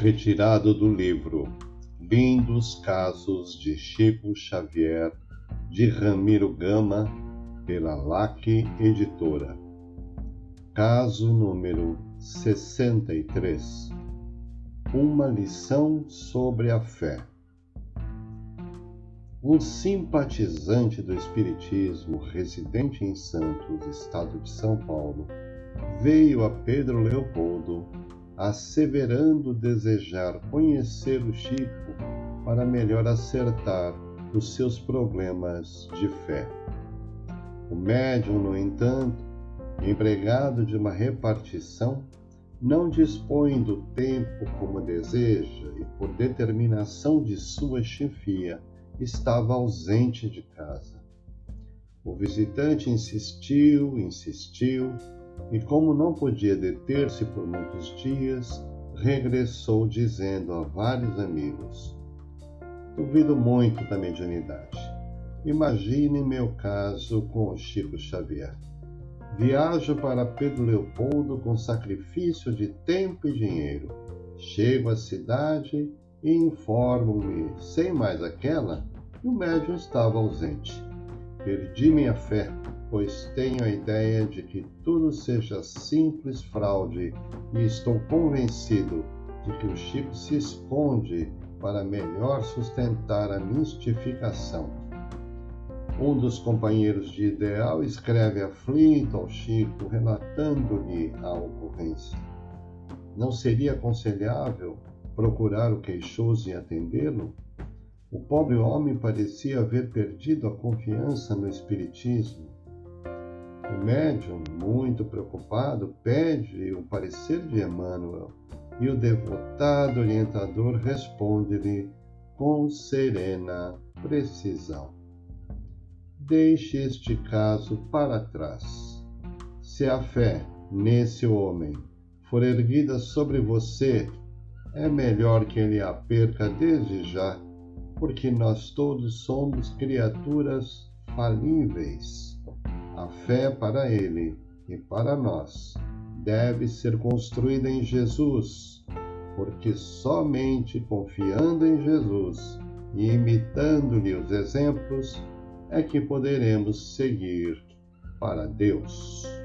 Retirado do livro Lindos Casos de Chico Xavier, de Ramiro Gama, pela LAC Editora. Caso número 63 Uma lição sobre a fé. Um simpatizante do Espiritismo, residente em Santos, estado de São Paulo, veio a Pedro Leopoldo asseverando desejar conhecer o Chico para melhor acertar os seus problemas de fé. O médium, no entanto, empregado de uma repartição, não dispõe do tempo como deseja e, por determinação de sua chefia, estava ausente de casa. O visitante insistiu, insistiu, e, como não podia deter-se por muitos dias, regressou dizendo a vários amigos: Duvido muito da mediunidade. Imagine meu caso com o Chico Xavier. Viajo para Pedro Leopoldo com sacrifício de tempo e dinheiro. Chego à cidade e informo-me, sem mais aquela, que o médium estava ausente. Perdi minha fé, pois tenho a ideia de que tudo seja simples fraude e estou convencido de que o Chico se esconde para melhor sustentar a mistificação. Um dos companheiros de ideal escreve aflito ao Chico, relatando-lhe a ocorrência. Não seria aconselhável procurar o queixoso e atendê-lo? O pobre homem parecia haver perdido a confiança no Espiritismo o médium, muito preocupado, pede o parecer de Emmanuel e o devotado orientador responde-lhe com serena precisão. Deixe este caso para trás. Se a fé nesse homem for erguida sobre você, é melhor que ele a perca desde já, porque nós todos somos criaturas falíveis. A fé para ele e para nós deve ser construída em Jesus, porque somente confiando em Jesus e imitando-lhe os exemplos é que poderemos seguir para Deus.